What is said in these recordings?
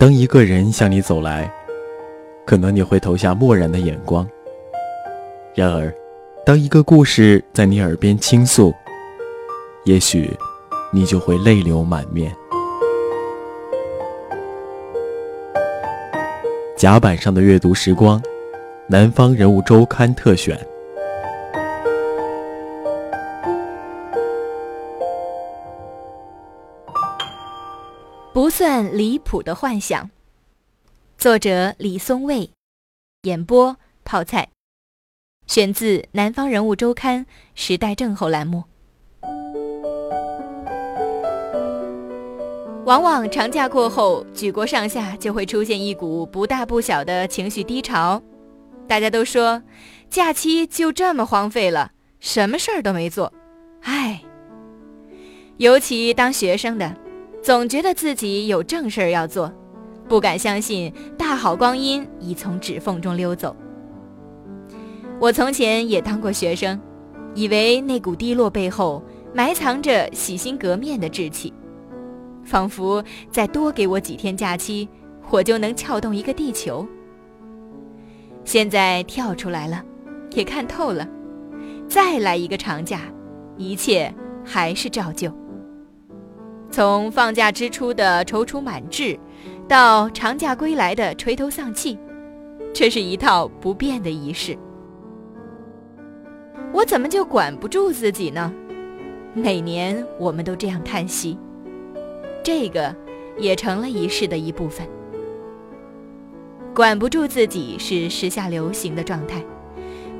当一个人向你走来，可能你会投下漠然的眼光；然而，当一个故事在你耳边倾诉，也许你就会泪流满面。甲板上的阅读时光，南方人物周刊特选。不算离谱的幻想，作者李松蔚，演播泡菜，选自《南方人物周刊》时代症候栏目。往往长假过后，举国上下就会出现一股不大不小的情绪低潮，大家都说，假期就这么荒废了，什么事儿都没做，唉。尤其当学生的。总觉得自己有正事儿要做，不敢相信大好光阴已从指缝中溜走。我从前也当过学生，以为那股低落背后埋藏着洗心革面的志气，仿佛再多给我几天假期，我就能撬动一个地球。现在跳出来了，也看透了，再来一个长假，一切还是照旧。从放假之初的踌躇满志，到长假归来的垂头丧气，这是一套不变的仪式。我怎么就管不住自己呢？每年我们都这样叹息，这个也成了仪式的一部分。管不住自己是时下流行的状态，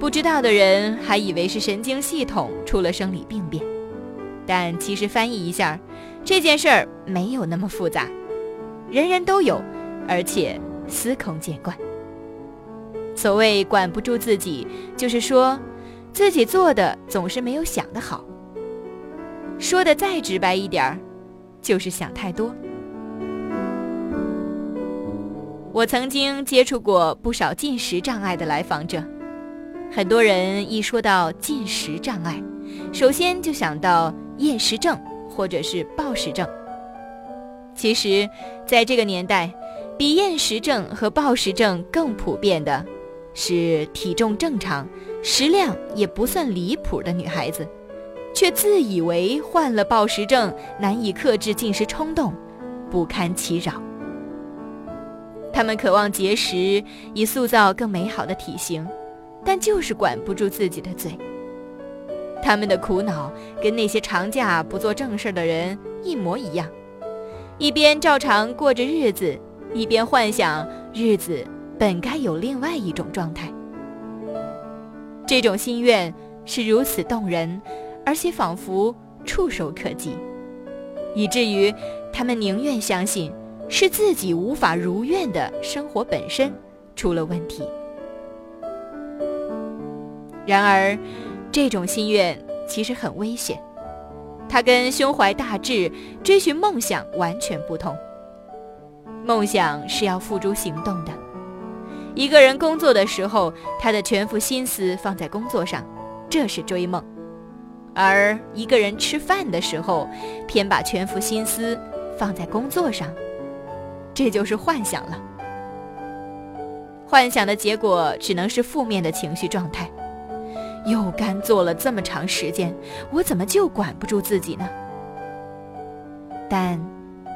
不知道的人还以为是神经系统出了生理病变，但其实翻译一下。这件事儿没有那么复杂，人人都有，而且司空见惯。所谓管不住自己，就是说自己做的总是没有想的好。说的再直白一点儿，就是想太多。我曾经接触过不少进食障碍的来访者，很多人一说到进食障碍，首先就想到厌食症。或者是暴食症。其实，在这个年代，比厌食症和暴食症更普遍的，是体重正常、食量也不算离谱的女孩子，却自以为患了暴食症，难以克制进食冲动，不堪其扰。她们渴望节食，以塑造更美好的体型，但就是管不住自己的嘴。他们的苦恼跟那些长假不做正事的人一模一样，一边照常过着日子，一边幻想日子本该有另外一种状态。这种心愿是如此动人，而且仿佛触手可及，以至于他们宁愿相信是自己无法如愿的生活本身出了问题。然而。这种心愿其实很危险，它跟胸怀大志、追寻梦想完全不同。梦想是要付诸行动的。一个人工作的时候，他的全副心思放在工作上，这是追梦；而一个人吃饭的时候，偏把全副心思放在工作上，这就是幻想了。幻想的结果只能是负面的情绪状态。又干坐了这么长时间，我怎么就管不住自己呢？但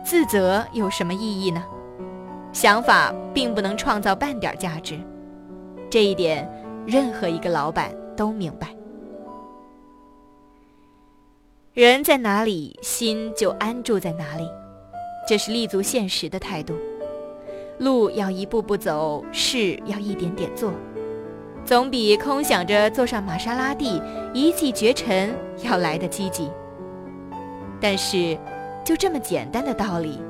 自责有什么意义呢？想法并不能创造半点价值，这一点任何一个老板都明白。人在哪里，心就安住在哪里，这是立足现实的态度。路要一步步走，事要一点点做。总比空想着坐上玛莎拉蒂一骑绝尘要来的积极。但是，就这么简单的道理，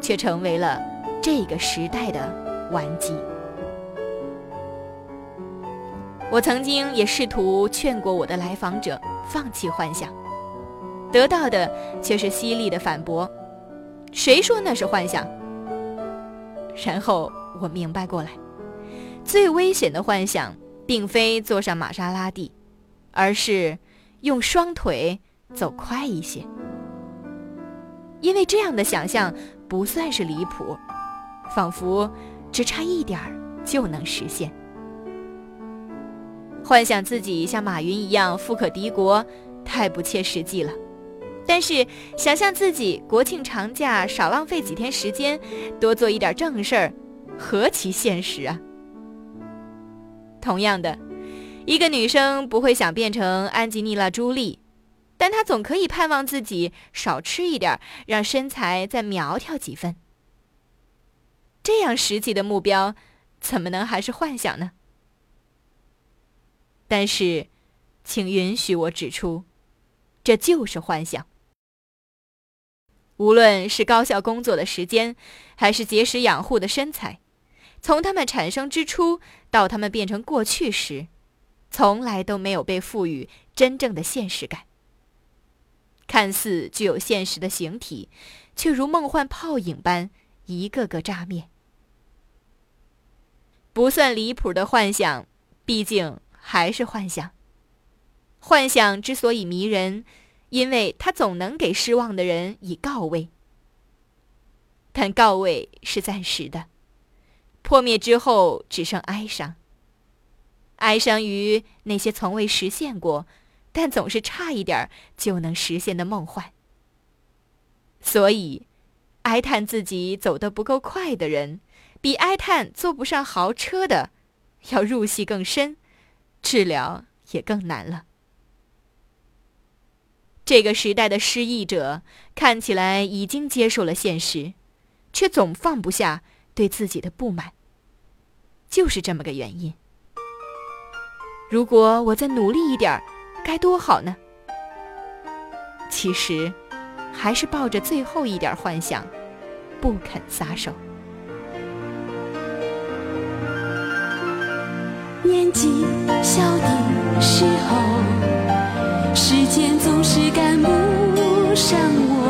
却成为了这个时代的顽疾。我曾经也试图劝过我的来访者放弃幻想，得到的却是犀利的反驳：“谁说那是幻想？”然后我明白过来，最危险的幻想。并非坐上玛莎拉蒂，而是用双腿走快一些。因为这样的想象不算是离谱，仿佛只差一点儿就能实现。幻想自己像马云一样富可敌国，太不切实际了。但是，想象自己国庆长假少浪费几天时间，多做一点正事儿，何其现实啊！同样的，一个女生不会想变成安吉丽娜·朱莉，但她总可以盼望自己少吃一点，让身材再苗条几分。这样实际的目标，怎么能还是幻想呢？但是，请允许我指出，这就是幻想。无论是高效工作的时间，还是节食养护的身材，从它们产生之初到它们变成过去时，从来都没有被赋予真正的现实感。看似具有现实的形体，却如梦幻泡影般一个个炸灭。不算离谱的幻想，毕竟还是幻想。幻想之所以迷人。因为它总能给失望的人以告慰，但告慰是暂时的，破灭之后只剩哀伤。哀伤于那些从未实现过，但总是差一点就能实现的梦幻。所以，哀叹自己走得不够快的人，比哀叹坐不上豪车的要入戏更深，治疗也更难了。这个时代的失意者看起来已经接受了现实，却总放不下对自己的不满。就是这么个原因。如果我再努力一点，该多好呢？其实，还是抱着最后一点幻想，不肯撒手。年纪小的时候。时间总是赶不上我，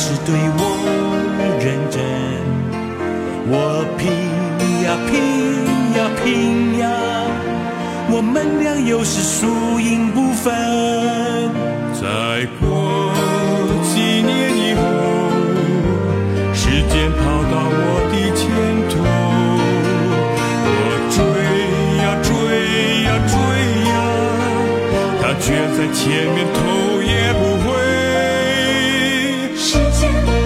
是对我认真，我拼呀拼呀拼呀，我们俩又是输赢不分。再过几年以后，时间跑到我的前头，我追呀追呀追呀，他却在前面头也不 in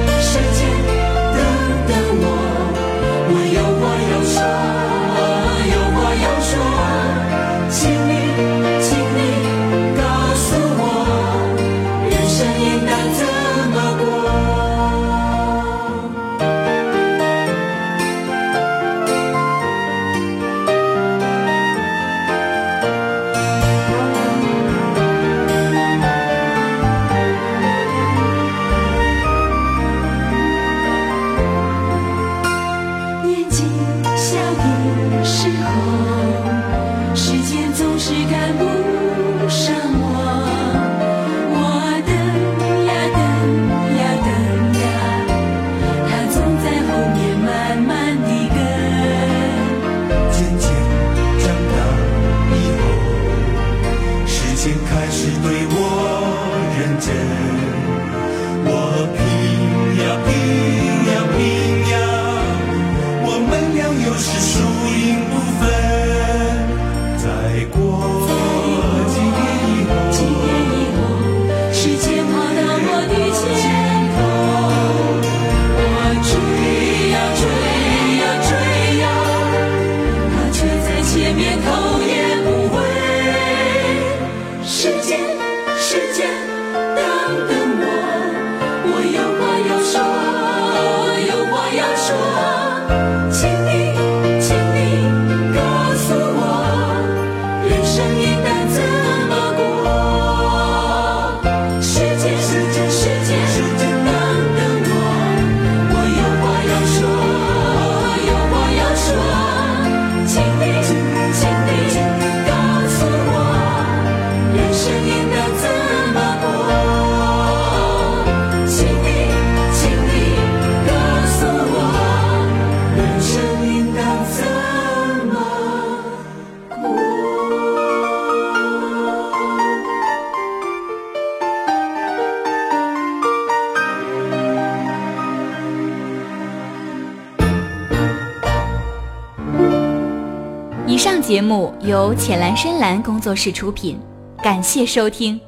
节目由浅蓝深蓝工作室出品，感谢收听。